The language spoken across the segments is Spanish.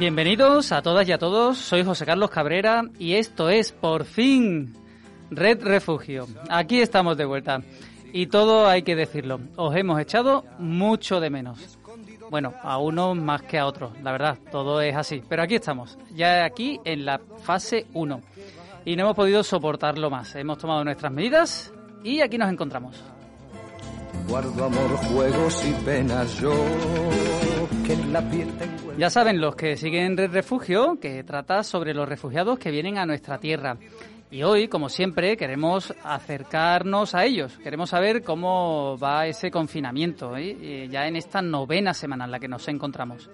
Bienvenidos a todas y a todos, soy José Carlos Cabrera y esto es por fin Red Refugio. Aquí estamos de vuelta y todo hay que decirlo, os hemos echado mucho de menos. Bueno, a unos más que a otros, la verdad, todo es así. Pero aquí estamos, ya aquí en la fase 1 y no hemos podido soportarlo más. Hemos tomado nuestras medidas y aquí nos encontramos. Guardo amor, juegos y penas yo, que en la piel tengo Ya saben los que siguen Red Refugio que trata sobre los refugiados que vienen a nuestra tierra. Y hoy, como siempre, queremos acercarnos a ellos. Queremos saber cómo va ese confinamiento, ¿eh? Eh, ya en esta novena semana en la que nos encontramos.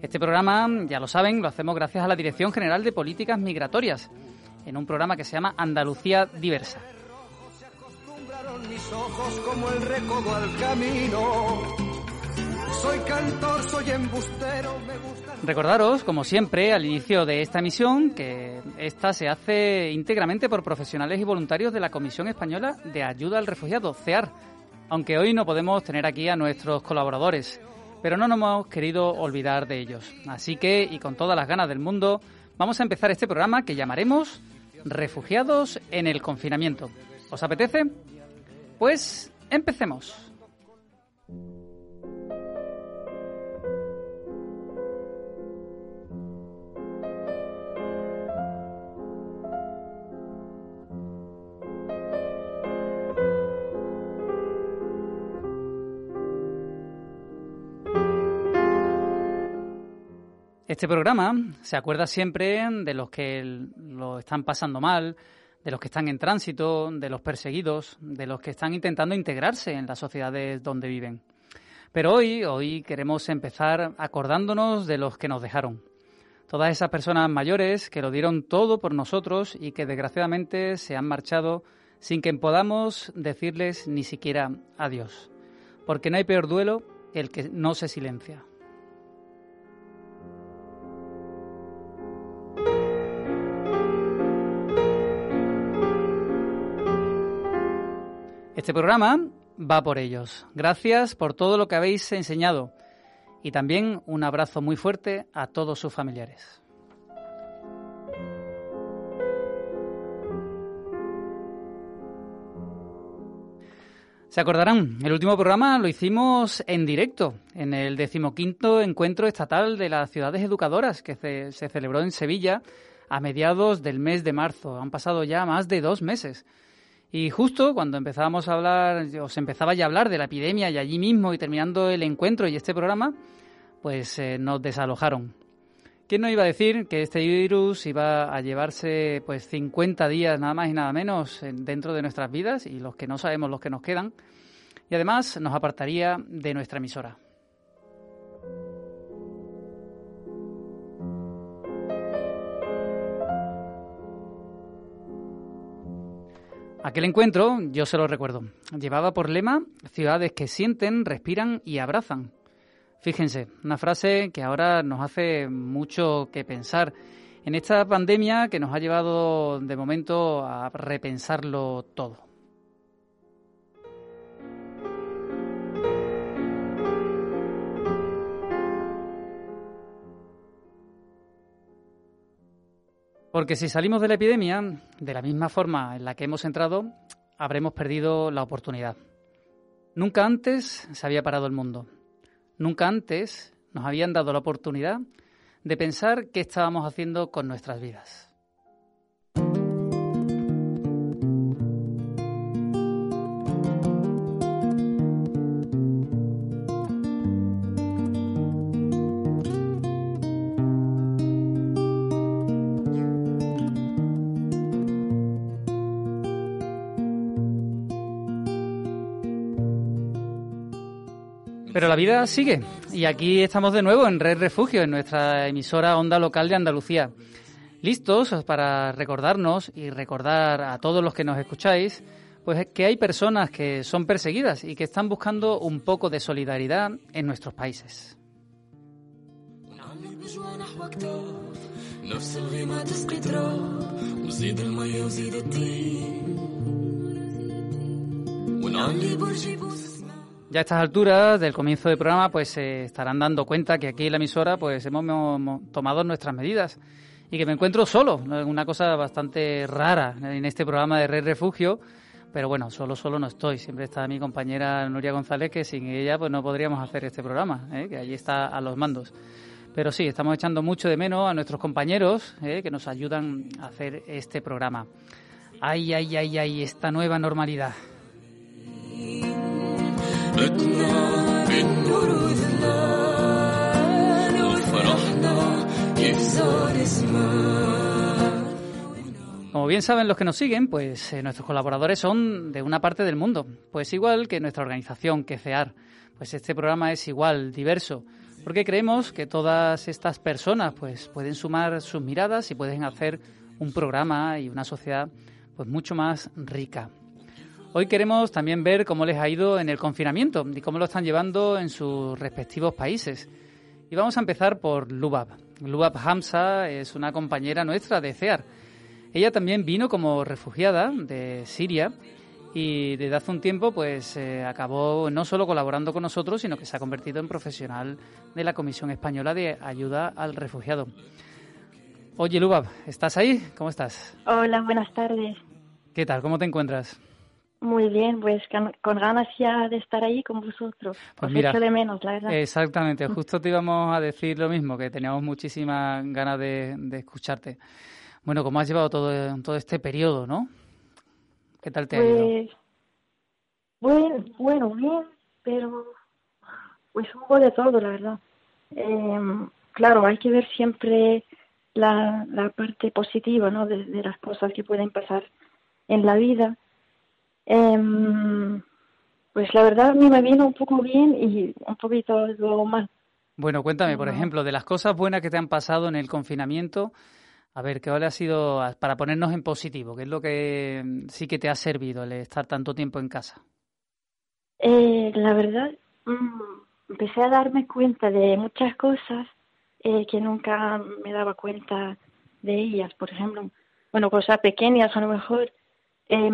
Este programa, ya lo saben, lo hacemos gracias a la Dirección General de Políticas Migratorias, en un programa que se llama Andalucía Diversa. acostumbraron mis ojos como el recodo al camino. Soy cantor, soy embustero, me gusta. Recordaros, como siempre, al inicio de esta emisión, que esta se hace íntegramente por profesionales y voluntarios de la Comisión Española de Ayuda al Refugiado, CEAR, aunque hoy no podemos tener aquí a nuestros colaboradores, pero no nos hemos querido olvidar de ellos. Así que, y con todas las ganas del mundo, vamos a empezar este programa que llamaremos Refugiados en el confinamiento. ¿Os apetece? Pues empecemos. Este programa se acuerda siempre de los que lo están pasando mal, de los que están en tránsito, de los perseguidos, de los que están intentando integrarse en las sociedades donde viven. Pero hoy, hoy queremos empezar acordándonos de los que nos dejaron. Todas esas personas mayores que lo dieron todo por nosotros y que desgraciadamente se han marchado sin que podamos decirles ni siquiera adiós. Porque no hay peor duelo que el que no se silencia. Este programa va por ellos. Gracias por todo lo que habéis enseñado y también un abrazo muy fuerte a todos sus familiares. Se acordarán, el último programa lo hicimos en directo, en el decimoquinto encuentro estatal de las ciudades educadoras que se, se celebró en Sevilla a mediados del mes de marzo. Han pasado ya más de dos meses. Y justo cuando empezábamos a hablar, o se empezaba ya a hablar de la epidemia y allí mismo y terminando el encuentro y este programa, pues eh, nos desalojaron. ¿Quién nos iba a decir que este virus iba a llevarse pues 50 días nada más y nada menos en- dentro de nuestras vidas y los que no sabemos los que nos quedan? Y además nos apartaría de nuestra emisora. Aquel encuentro, yo se lo recuerdo, llevaba por lema ciudades que sienten, respiran y abrazan. Fíjense, una frase que ahora nos hace mucho que pensar en esta pandemia que nos ha llevado de momento a repensarlo todo. Porque si salimos de la epidemia de la misma forma en la que hemos entrado, habremos perdido la oportunidad. Nunca antes se había parado el mundo. Nunca antes nos habían dado la oportunidad de pensar qué estábamos haciendo con nuestras vidas. La vida sigue y aquí estamos de nuevo en Red Refugio, en nuestra emisora Onda Local de Andalucía. Listos para recordarnos y recordar a todos los que nos escucháis, pues que hay personas que son perseguidas y que están buscando un poco de solidaridad en nuestros países. Ya a estas alturas del comienzo del programa, pues se estarán dando cuenta que aquí en la emisora, pues hemos, tomado nuestras medidas y que me encuentro solo, una cosa bastante rara en este programa de Red Refugio, pero bueno, solo solo no estoy. Siempre está mi compañera Nuria González, que sin ella pues no podríamos hacer este programa, ¿eh? que allí está a los mandos. Pero sí, estamos echando mucho de menos a nuestros compañeros ¿eh? que nos ayudan a hacer este programa. Ay, ay, ay, ay, esta nueva normalidad. Como bien saben los que nos siguen, pues eh, nuestros colaboradores son de una parte del mundo, pues igual que nuestra organización, que CEAR. Pues este programa es igual, diverso, porque creemos que todas estas personas pues pueden sumar sus miradas y pueden hacer un programa y una sociedad pues mucho más rica. Hoy queremos también ver cómo les ha ido en el confinamiento y cómo lo están llevando en sus respectivos países. Y vamos a empezar por Lubab. Lubab Hamza es una compañera nuestra de CEAR. Ella también vino como refugiada de Siria y desde hace un tiempo pues eh, acabó no solo colaborando con nosotros, sino que se ha convertido en profesional de la Comisión Española de Ayuda al Refugiado. Oye, Lubab, ¿estás ahí? ¿Cómo estás? Hola, buenas tardes. ¿Qué tal? ¿Cómo te encuentras? Muy bien, pues con, ganas ya de estar ahí con vosotros. Pues mira, de menos, la verdad. Exactamente, justo te íbamos a decir lo mismo, que teníamos muchísimas ganas de, escucharte. Bueno, ¿cómo has llevado todo, todo este periodo, no? ¿Qué tal te ha ido? Pues, bueno, bien, pero pues un poco de todo, la verdad. Em, claro, hay que ver siempre la, la parte positiva, ¿no? de las cosas que pueden pasar en la vida Em, pues la verdad a mí me vino un poco bien y un poquito luego mal. Bueno, cuéntame, por ejemplo, de las cosas buenas que te han pasado en el confinamiento, a ver, ¿qué ha sido para ponernos en positivo? ¿Qué es lo que mm, sí que te ha servido el estar tanto tiempo en casa? Eh, la verdad, mm, empecé a darme cuenta de muchas cosas eh, que nunca me daba cuenta de ellas. Por ejemplo, bueno, cosas pequeñas a lo mejor, eh,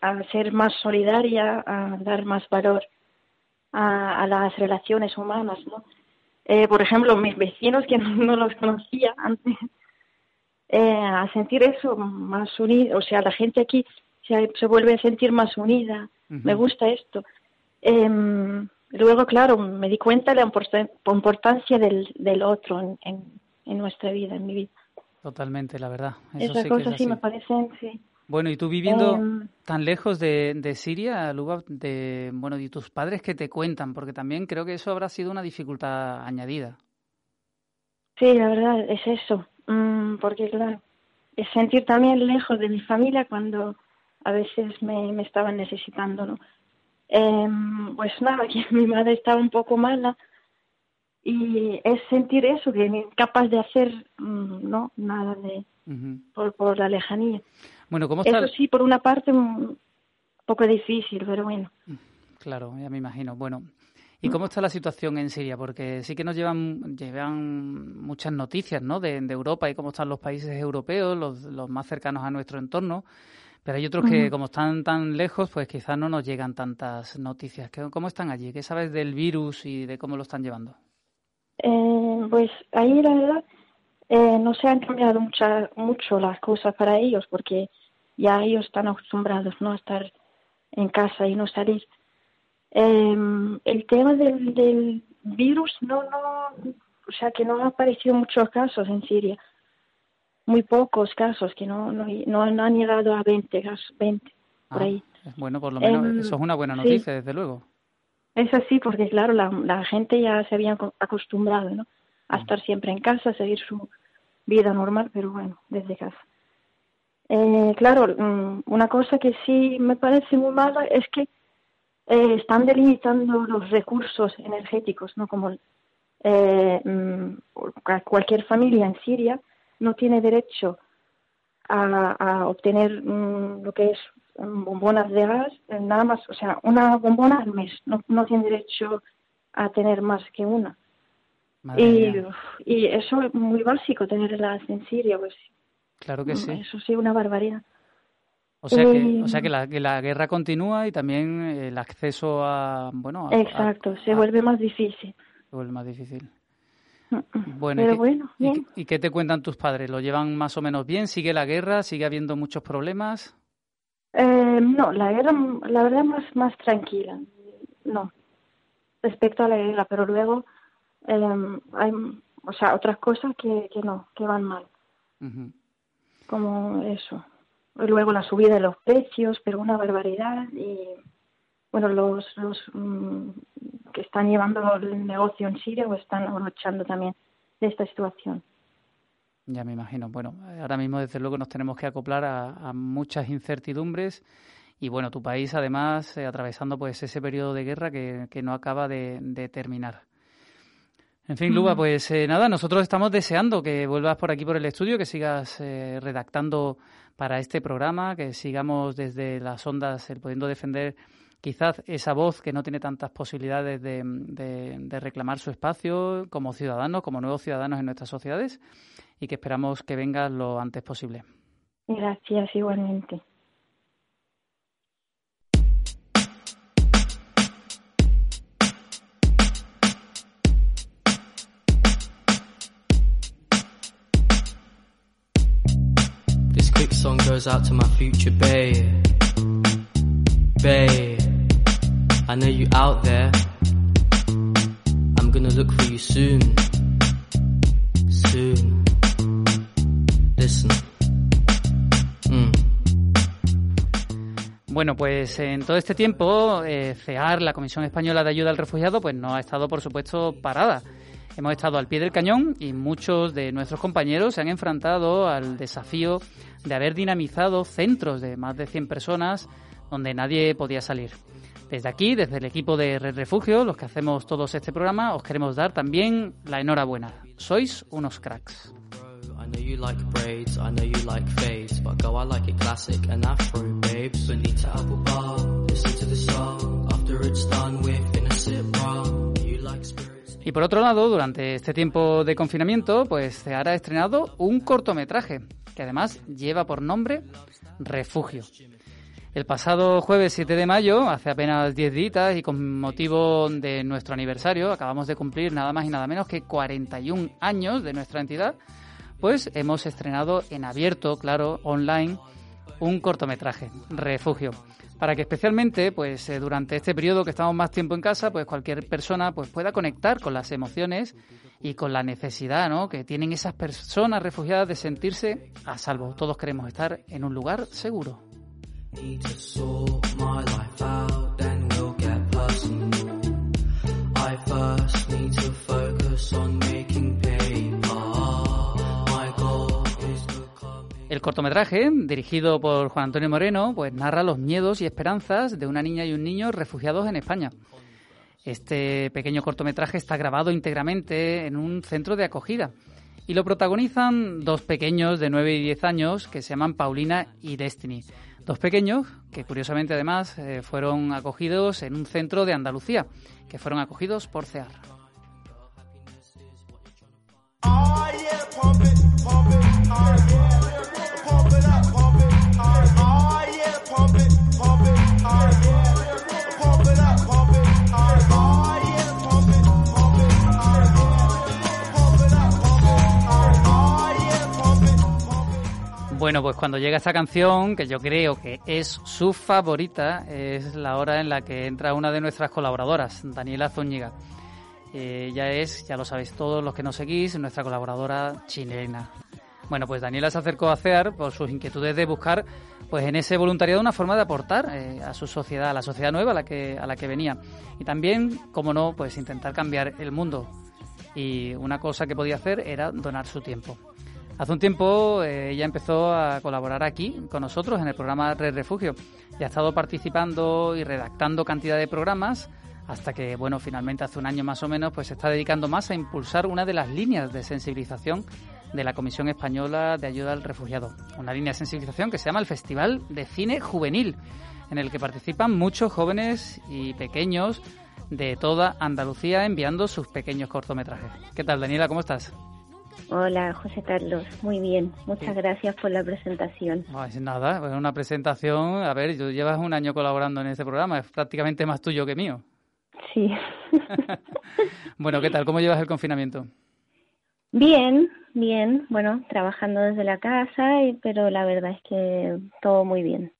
a ser más solidaria, a dar más valor a, las relaciones humanas, ¿no? Eh, por ejemplo, mis vecinos que no, los conocía antes, eh, a sentir eso más unido, o sea, la gente aquí se, se vuelve a sentir más unida, me gusta esto. Em, luego, claro, me di cuenta de la importancia del, del otro en, en, nuestra vida, en mi vida. Totalmente, la verdad. Esas cosas sí me parecen, sí. Bueno, y tú viviendo em, tan lejos de, de Siria, Lubab, de, bueno, y tus padres que te cuentan, porque también creo que eso habrá sido una dificultad añadida. Sí, la verdad, es eso, mm, porque claro, es sentir también lejos de mi familia cuando a veces me, me estaban necesitando, ¿no? Em, pues nada, que mi madre estaba un poco mala y es sentir eso, que no capaz de hacer, mm, no, nada de, por, por la lejanía. Bueno, ¿cómo está? Eso sí, por una parte un poco difícil, pero bueno. Claro, ya me imagino. Bueno, ¿y cómo está la situación en Siria? Porque sí que nos llevan, llevan muchas noticias, ¿no? De, Europa y cómo están los países europeos, los, los más cercanos a nuestro entorno. Pero hay otros que, como están tan lejos, pues quizás no nos llegan tantas noticias. ¿Cómo están allí? ¿Qué sabes del virus y de cómo lo están llevando? Eh, pues ahí la verdad eh, no se han cambiado mucha, mucho las cosas para ellos porque ya ellos están acostumbrados ¿no? a estar en casa y no salir. Eh, el tema del, del virus no, no, o sea que no han aparecido muchos casos en Siria, muy pocos casos que no, no, no, han llegado a 20 casos, 20 por ah, ahí. Bueno, por lo menos em, eso es una buena noticia, desde luego. Es así porque claro, la, la gente ya se había acostumbrado, ¿no? A estar siempre en casa, seguir su vida normal, pero bueno, desde casa. Eh, claro, mm, una cosa que sí me parece muy mala es que eh, están delimitando los recursos energéticos, ¿no? Como eh, mm, cualquier familia en Siria no tiene derecho a, obtener mm, lo que es mm, bombonas de gas, nada más, o sea, una bombona al mes, no, no tiene derecho a tener más que una. Y, y, eso es muy básico, tenerlas en Siria, pues. Claro que sí. Eso sí, una barbaridad. O sea, que, o sea que, la, que la guerra continúa y también el acceso a, bueno... Exacto, se vuelve más difícil. Se vuelve más difícil. Bueno, Pero ¿y, bueno, ¿y, qué te cuentan tus padres? ¿Lo llevan más o menos bien? ¿Sigue la guerra? ¿Sigue habiendo muchos problemas? Eh, no, la guerra, la verdad, más, más tranquila. No, respecto a la guerra, pero luego eh, hay, o sea, otras cosas que, que no, que van mal. Como eso. Luego la subida de los precios, pero una barbaridad. Y bueno, los, los mm, que están llevando el negocio en Siria o están aprovechando también de esta situación. Ya me imagino. Bueno, ahora mismo desde luego nos tenemos que acoplar a, muchas incertidumbres y bueno, tu país además eh, atravesando pues ese periodo de guerra que, que no acaba de, terminar. En fin, Luba, pues eh, nada, nosotros estamos deseando que vuelvas por aquí por el estudio, que sigas eh, redactando para este programa, que sigamos desde las ondas el pudiendo defender quizás esa voz que no tiene tantas posibilidades de, reclamar su espacio como ciudadanos, como nuevos ciudadanos en nuestras sociedades y que esperamos que venga lo antes posible. Gracias, igualmente. Goes out to my future babe. Babe. I know you out there. I'm gonna look for you soon. Soon. Listen. Mm. Bueno, pues en todo este tiempo, eh, CEAR, la Comisión Española de Ayuda al Refugiado, pues no ha estado, por supuesto, parada. Hemos estado al pie del cañón y muchos de nuestros compañeros se han enfrentado al desafío de haber dinamizado centros de más de 100 personas donde nadie podía salir. Desde aquí, desde el equipo de Red Refugio, los que hacemos todos este programa, os queremos dar también la enhorabuena. Sois unos cracks. Y por otro lado, durante este tiempo de confinamiento, pues se ha estrenado un cortometraje que además lleva por nombre Refugio. El pasado jueves 7 de mayo, hace apenas 10 días y con motivo de nuestro aniversario, acabamos de cumplir nada más y nada menos que 41 años de nuestra entidad, pues hemos estrenado en abierto, claro, online, un cortometraje, Refugio, para que especialmente, pues eh, durante este periodo que estamos más tiempo en casa, pues cualquier persona pues pueda conectar con las emociones y con la necesidad, ¿no? que tienen esas personas refugiadas de sentirse a salvo. Todos queremos estar en un lugar seguro. El cortometraje, dirigido por Juan Antonio Moreno, pues narra los miedos y esperanzas de una niña y un niño refugiados en España. Este pequeño cortometraje está grabado íntegramente en un centro de acogida y lo protagonizan dos pequeños de 9 y 10 años que se llaman Paulina y Destiny. Dos pequeños que curiosamente además eh, fueron acogidos en un centro de Andalucía, que fueron acogidos por CEAR. Bueno, pues cuando llega esta canción, que yo creo que es su favorita, es la hora en la que entra una de nuestras colaboradoras, Daniela Zúñiga. ella es, ya lo sabéis todos los que nos seguís, nuestra colaboradora chilena. Bueno, pues Daniela se acercó a CEAR por sus inquietudes de buscar, pues en ese voluntariado una forma de aportar eh, a su sociedad, a la sociedad nueva a la que a la que venía, y también, como no, pues intentar cambiar el mundo. Y una cosa que podía hacer era donar su tiempo. Hace un tiempo eh, ella empezó a colaborar aquí con nosotros en el programa Red Refugio y ha estado participando y redactando cantidad de programas hasta que, bueno, finalmente hace un año más o menos, pues se está dedicando más a impulsar una de las líneas de sensibilización de la Comisión Española de Ayuda al Refugiado. Una línea de sensibilización que se llama el Festival de Cine Juvenil, en el que participan muchos jóvenes y pequeños de toda Andalucía enviando sus pequeños cortometrajes. ¿Qué tal, Daniela? ¿Cómo estás? Hola, José Carlos. Muy bien. Muchas gracias por la presentación. No, es nada, una presentación. A ver, tú llevas un año colaborando en este programa, es prácticamente más tuyo que mío. Sí. bueno, ¿qué tal? ¿Cómo llevas el confinamiento? Bien, bien. Bueno, trabajando desde la casa, pero la verdad es que todo muy bien.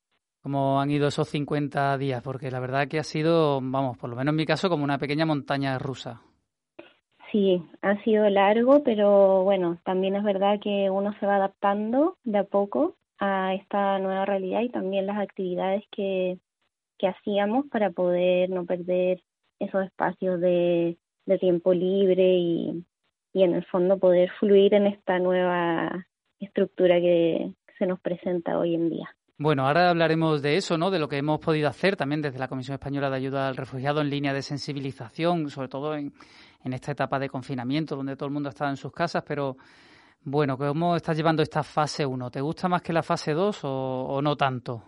¿Cómo han ido esos 50 días? Porque la verdad que ha sido, vamos, por lo menos en mi caso, como una pequeña montaña rusa. Sí, ha sido largo, pero bueno, también es verdad que uno se va adaptando de a poco a esta nueva realidad y también las actividades que, que hacíamos para poder no perder esos espacios de, de tiempo libre y, y en el fondo poder fluir en esta nueva estructura que se nos presenta hoy en día. Bueno, ahora hablaremos de eso, ¿no? De lo que hemos podido hacer también desde la Comisión Española de Ayuda al Refugiado en línea de sensibilización, sobre todo en, en esta etapa de confinamiento donde todo el mundo está en sus casas, pero bueno, ¿cómo estás llevando esta fase 1? ¿Te gusta más que la fase 2 o, no tanto?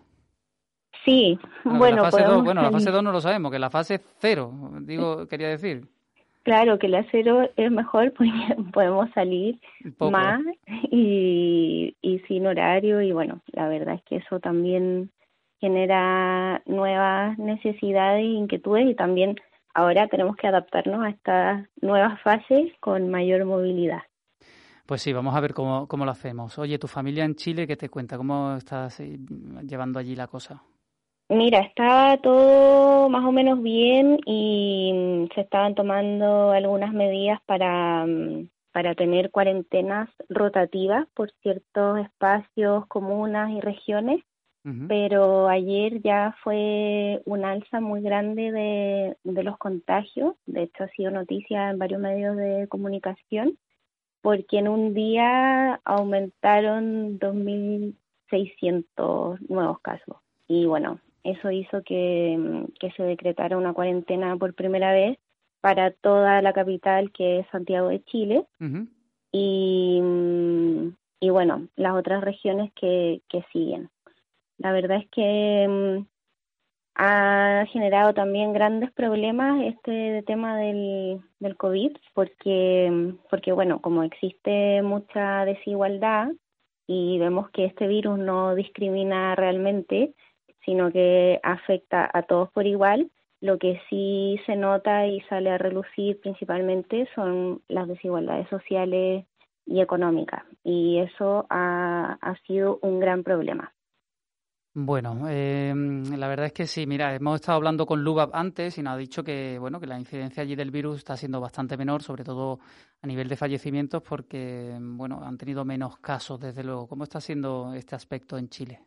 Sí, bueno, la fase 2, bueno, la fase 2 no lo sabemos, que la fase 0, digo, quería decir. Claro, que la 0 es mejor, pues podemos salir más y, y sin horario y bueno, la verdad es que eso también genera nuevas necesidades e inquietudes y también ahora tenemos que adaptarnos a estas nuevas fases con mayor movilidad. Pues sí, vamos a ver cómo, cómo lo hacemos. Oye, ¿tu familia en Chile qué te cuenta? ¿Cómo estás llevando allí la cosa? Mira, está todo más o menos bien y mm, se estaban tomando algunas medidas para, mm, para tener cuarentenas rotativas por ciertos espacios, comunas y regiones pero ayer ya fue un alza muy grande de, de los contagios, de hecho ha sido noticia en varios medios de comunicación, porque en un día aumentaron 2.600 nuevos casos. Y bueno, eso hizo que, que se decretara una cuarentena por primera vez para toda la capital que es Santiago de Chile. y, y bueno, las otras regiones que, que siguen. La verdad es que mm, ha generado también grandes problemas este tema del, del COVID, porque, porque, bueno, como existe mucha desigualdad y vemos que este virus no discrimina realmente, sino que afecta a todos por igual, lo que sí se nota y sale a relucir principalmente son las desigualdades sociales y económicas, y eso ha, ha sido un gran problema. Bueno, eh, la verdad es que sí. Mira, hemos estado hablando con Lubab antes y nos ha dicho que bueno que la incidencia allí del virus está siendo bastante menor, sobre todo a nivel de fallecimientos, porque bueno han tenido menos casos. Desde luego, ¿cómo está siendo este aspecto en Chile?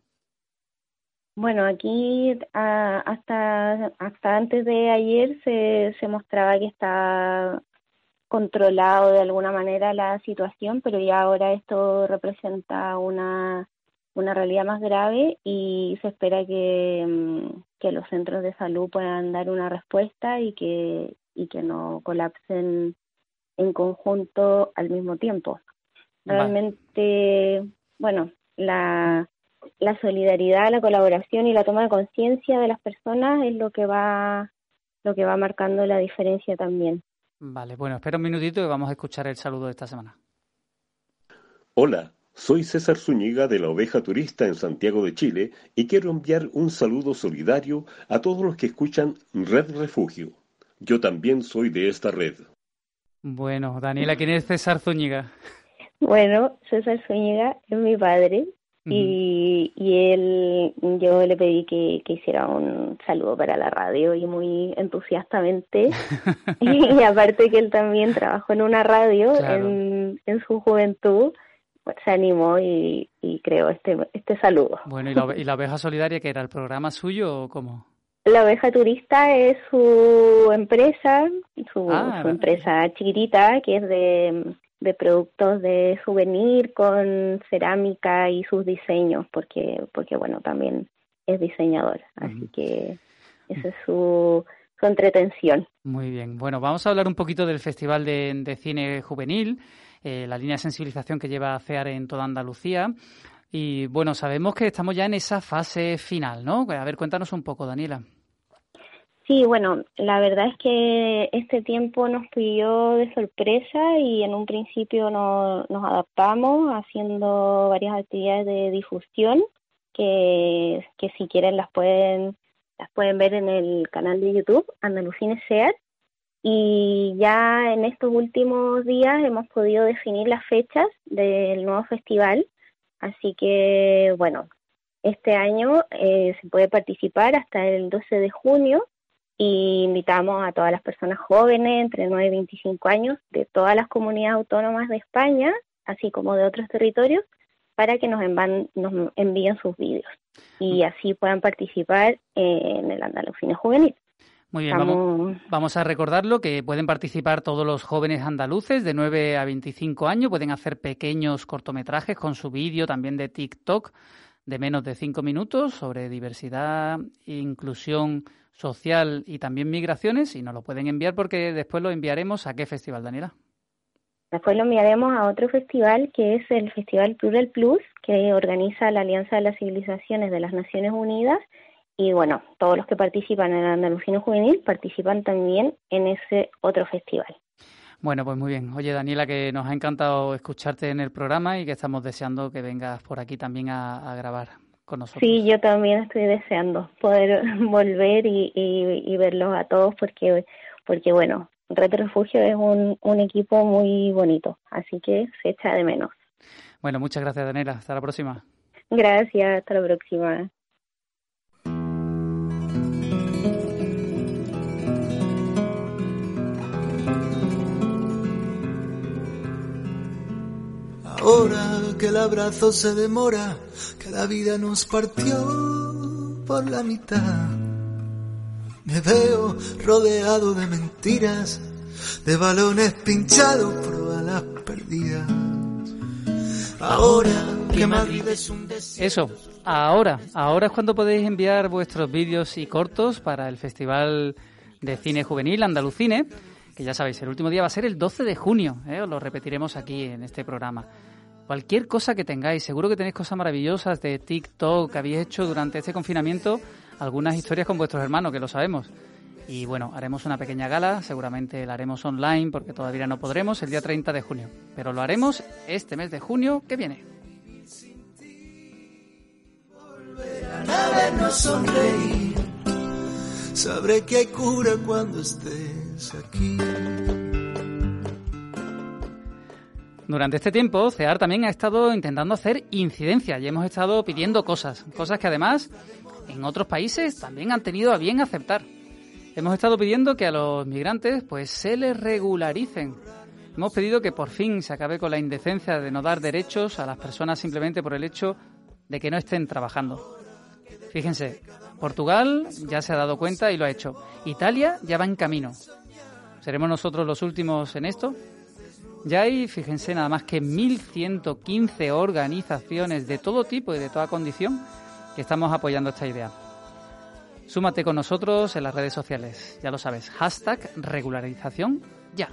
Bueno, aquí hasta hasta antes de ayer se, se mostraba que está controlado de alguna manera la situación, pero ya ahora esto representa una una realidad más grave y se espera que, mm, que los centros de salud puedan dar una respuesta y que, y que no colapsen en conjunto al mismo tiempo. Realmente, bueno, la, la solidaridad, la colaboración y la toma de conciencia de las personas es lo que va lo que va marcando la diferencia también. Vale, bueno, espera un minutito y vamos a escuchar el saludo de esta semana. Hola, soy César Zúñiga de la Oveja Turista en Santiago de Chile y quiero enviar un saludo solidario a todos los que escuchan Red Refugio. Yo también soy de esta red. Bueno, Daniela, ¿quién es César Zúñiga? Bueno, César Zúñiga es mi padre y, y él, yo le pedí que, que, hiciera un saludo para la radio y muy entusiastamente. y, aparte que él también trabajó en una radio en, en su juventud se animó y, creó este, este saludo. Bueno, ¿y la, ¿y la oveja solidaria que era el programa suyo o cómo? La oveja turista es su empresa, su, ah, empresa chiquitita que es de, de productos de souvenir con cerámica y sus diseños, porque, porque bueno, también es diseñador, así que esa es su, su entretención. Muy bien, bueno, vamos a hablar un poquito del Festival de, Cine Juvenil, eh, la línea de sensibilización que lleva CEAR en toda Andalucía. Y bueno, sabemos que estamos ya en esa fase final, ¿no? A ver, cuéntanos un poco, Daniela. Sí, bueno, la verdad es que este tiempo nos pilló de sorpresa y en un principio nos adaptamos haciendo varias actividades de difusión que, que si quieren las pueden las pueden ver en el canal de YouTube Andalucines SEAT y ya en estos últimos días hemos podido definir las fechas del nuevo festival, así que bueno, este año eh, se puede participar hasta el 12 de junio y invitamos a todas las personas jóvenes entre 9 y 25 años de todas las comunidades autónomas de España, así como de otros territorios, para que nos, envíen sus vídeos y así puedan participar en el Andalucine Juvenil. Muy bien, vamos, vamos, a recordarlo que pueden participar todos los jóvenes andaluces de 9 a 25 años, pueden hacer pequeños cortometrajes con su vídeo también de TikTok de menos de 5 minutos sobre diversidad, inclusión social y también migraciones y nos lo pueden enviar porque después lo enviaremos a qué festival, Daniela. Después lo enviaremos a otro festival que es el Festival Plural Plus que organiza la Alianza de las Civilizaciones de las Naciones Unidas y bueno, todos los que participan en el Andalucino Juvenil participan también en ese otro festival. Bueno, pues muy bien. Oye, Daniela, que nos ha encantado escucharte en el programa y que estamos deseando que vengas por aquí también a grabar con nosotros. Sí, yo también estoy deseando poder volver y, y, verlos a todos porque, porque bueno, Red Refugio es un, un equipo muy bonito, así que se echa de menos. Bueno, muchas gracias, Daniela. Hasta la próxima. Gracias, hasta la próxima. Ahora que el abrazo se demora, que la vida nos partió por la mitad. Me veo rodeado de mentiras, de balones pinchados por balas perdidas. Ahora que Madrid es un Eso, ahora, ahora es cuando podéis enviar vuestros vídeos y cortos para el Festival de Cine Juvenil Andalucine, que ya sabéis, el último día va a ser el 12 de junio, ¿eh? os lo repetiremos aquí en este programa. Cualquier cosa que tengáis, seguro que tenéis cosas maravillosas de TikTok que habéis hecho durante este confinamiento, algunas historias con vuestros hermanos, que lo sabemos. Y bueno, haremos una pequeña gala, seguramente la haremos online porque todavía no podremos el día 30 de junio, pero lo haremos este mes de junio que viene. Sabré que hay cura cuando estés aquí. Durante este tiempo, CEAR también ha estado intentando hacer incidencia y hemos estado pidiendo cosas, cosas que además en otros países también han tenido a bien aceptar. Hemos estado pidiendo que a los migrantes pues se les regularicen. Hemos pedido que por fin se acabe con la indecencia de no dar derechos a las personas simplemente por el hecho de que no estén trabajando. Fíjense, Portugal ya se ha dado cuenta y lo ha hecho. Italia ya va en camino. ¿Seremos nosotros los últimos en esto? Ya hay, fíjense, nada más que 1.115 organizaciones de todo tipo y de toda condición que estamos apoyando esta idea. Súmate con nosotros en las redes sociales, ya lo sabes, hashtag regularización ya.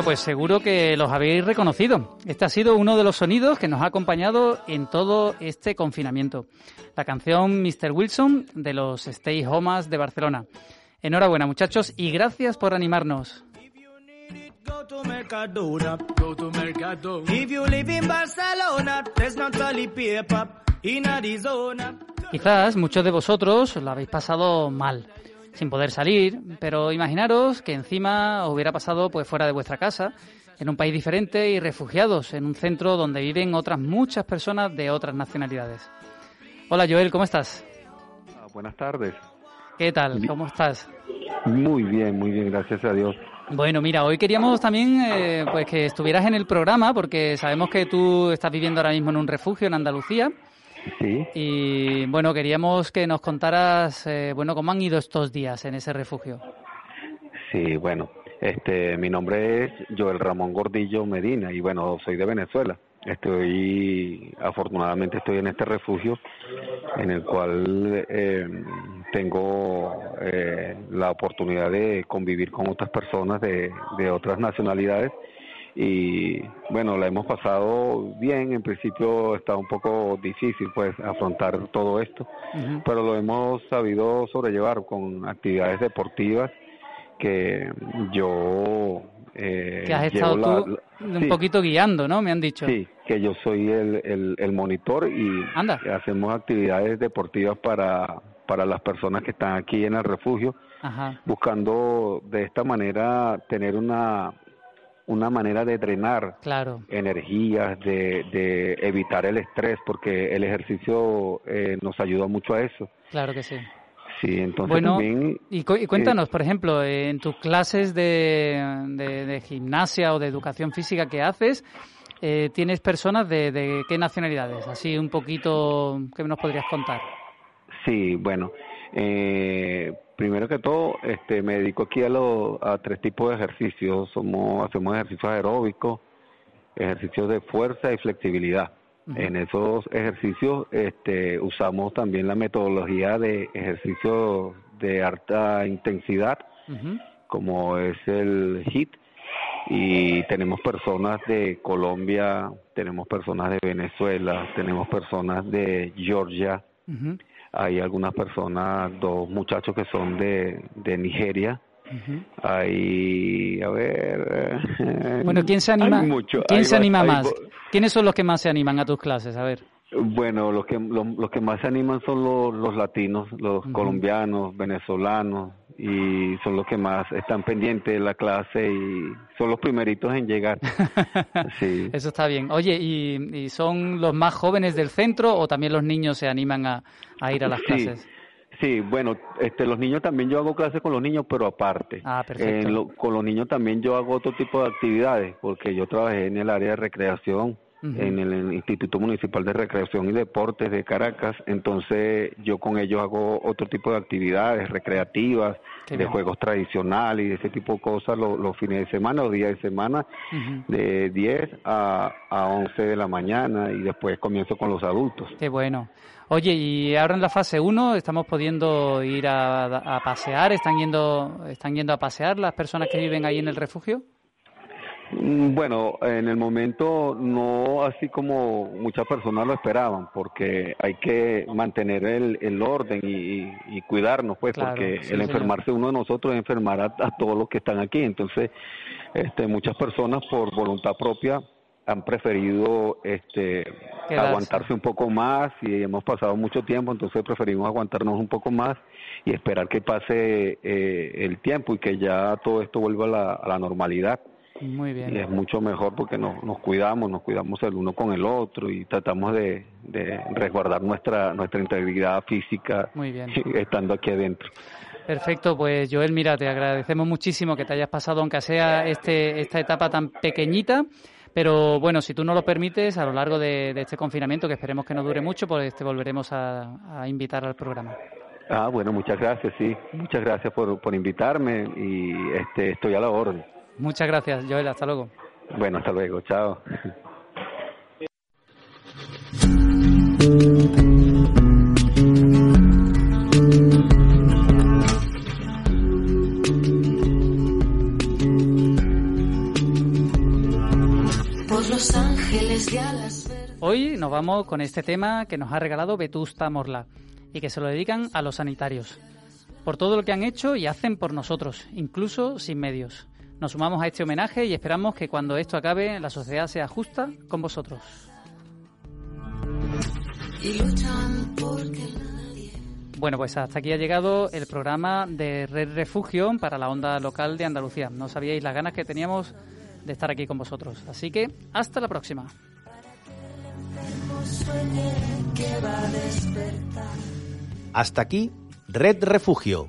Bueno, pues seguro que los habéis reconocido. Este ha sido uno de los sonidos que nos ha acompañado en todo este confinamiento. La canción Mr. Wilson de los Stay Homas de Barcelona. Enhorabuena muchachos y gracias por animarnos. Quizás muchos de vosotros lo habéis pasado mal sin poder salir, pero imaginaros que encima os hubiera pasado pues fuera de vuestra casa, en un país diferente y refugiados en un centro donde viven otras muchas personas de otras nacionalidades. Hola Joel, ¿cómo estás? Ah, buenas tardes. ¿Qué tal? ¿Cómo estás? Muy bien, muy bien, gracias a Dios. Bueno, mira, hoy queríamos también eh, pues que estuvieras en el programa porque sabemos que tú estás viviendo ahora mismo en un refugio en Andalucía. Sí. Y bueno, queríamos que nos contaras, eh, bueno, cómo han ido estos días en ese refugio. Sí, bueno, este, mi nombre es Joel Ramón Gordillo Medina y bueno, soy de Venezuela. Estoy, afortunadamente estoy en este refugio en el cual eh, tengo eh, la oportunidad de convivir con otras personas de, de otras nacionalidades y bueno, la hemos pasado bien, en principio está un poco difícil pues afrontar todo esto, pero lo hemos sabido sobrellevar con actividades deportivas que yo eh, que has estado tú un poquito guiando, ¿no? Me han dicho. Sí, que yo soy el, el, monitor y hacemos actividades deportivas para, para las personas que están aquí en el refugio, buscando de esta manera tener una una manera de drenar claro. energías, de, de evitar el estrés, porque el ejercicio eh, nos ayuda mucho a eso. Claro que sí. Sí, entonces bueno, y, cuéntanos, por ejemplo, en tus clases de, de, gimnasia o de educación física que haces, eh, ¿tienes personas de, de, qué nacionalidades? Así un poquito, ¿qué nos podrías contar? Sí, bueno, eh, primero que todo, este, me dedico aquí a, lo, a tres tipos de ejercicios. Somos, hacemos ejercicios aeróbicos, ejercicios de fuerza y flexibilidad. En esos ejercicios este, usamos también la metodología de ejercicios de alta intensidad, como es el HIT, y tenemos personas de Colombia, tenemos personas de Venezuela, tenemos personas de Georgia, hay algunas personas, dos muchachos que son de, de Nigeria, Hay, a ver. Bueno, ¿quién se anima? ¿Quién se anima más? ¿Quiénes son los que más se animan a tus clases? A ver. Bueno, los que los, que más se animan son los, los latinos, los colombianos, venezolanos y son los que más están pendientes de la clase y son los primeritos en llegar. sí. Eso está bien. Oye, ¿y, son los más jóvenes del centro o también los niños se animan a, a ir a las clases? Sí, bueno, este, los niños también yo hago clases con los niños, pero aparte. Ah, perfecto. con los niños también yo hago otro tipo de actividades, porque yo trabajé en el área de recreación, en el Instituto Municipal de Recreación y Deportes de Caracas, entonces yo con ellos hago otro tipo de actividades recreativas, de juegos tradicionales y de ese tipo de cosas los, fines de semana, los días de semana, de 10 a, a 11 de la mañana y después comienzo con los adultos. Qué bueno. Oye, y ahora en la fase 1 estamos pudiendo ir a, pasear, están yendo, están yendo a pasear las personas que viven ahí en el refugio. Mm, bueno, en el momento no así como muchas personas lo esperaban, porque hay que mantener el, el orden y, cuidarnos, pues, porque el enfermarse uno de nosotros es enfermar a, a, todos los que están aquí. Entonces, este, muchas personas por voluntad propia han preferido este, aguantarse un poco más y hemos pasado mucho tiempo, entonces preferimos aguantarnos un poco más y esperar que pase eh, el tiempo y que ya todo esto vuelva a la, a la normalidad. Muy bien. Y es mucho mejor porque nos, nos cuidamos, nos cuidamos el uno con el otro y tratamos de, de resguardar nuestra, nuestra integridad física Muy bien. estando aquí adentro. Perfecto, pues Joel, mira, te agradecemos muchísimo que te hayas pasado, aunque sea este, esta etapa tan pequeñita, pero bueno, si tú no lo permites, a lo largo de, este confinamiento, que esperemos que no dure mucho, pues te volveremos a, invitar al programa. Ah, bueno, muchas gracias, sí. Muchas gracias por, por invitarme y este, estoy a la orden. Muchas gracias, Joel. Hasta luego. Bueno, hasta luego. Chao. Hoy nos vamos con este tema que nos ha regalado Vetusta Morla y que se lo dedican a los sanitarios, por todo lo que han hecho y hacen por nosotros, incluso sin medios. Nos sumamos a este homenaje y esperamos que cuando esto acabe la sociedad sea justa con vosotros. Bueno, pues hasta aquí ha llegado el programa de Red Refugio para la onda local de Andalucía. No sabíais las ganas que teníamos de estar aquí con vosotros. Así que hasta la próxima. Hasta aquí, Red Refugio,